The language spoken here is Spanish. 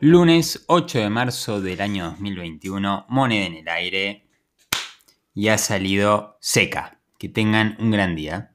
Lunes 8 de marzo del año 2021, moneda en el aire y ha salido seca. Que tengan un gran día.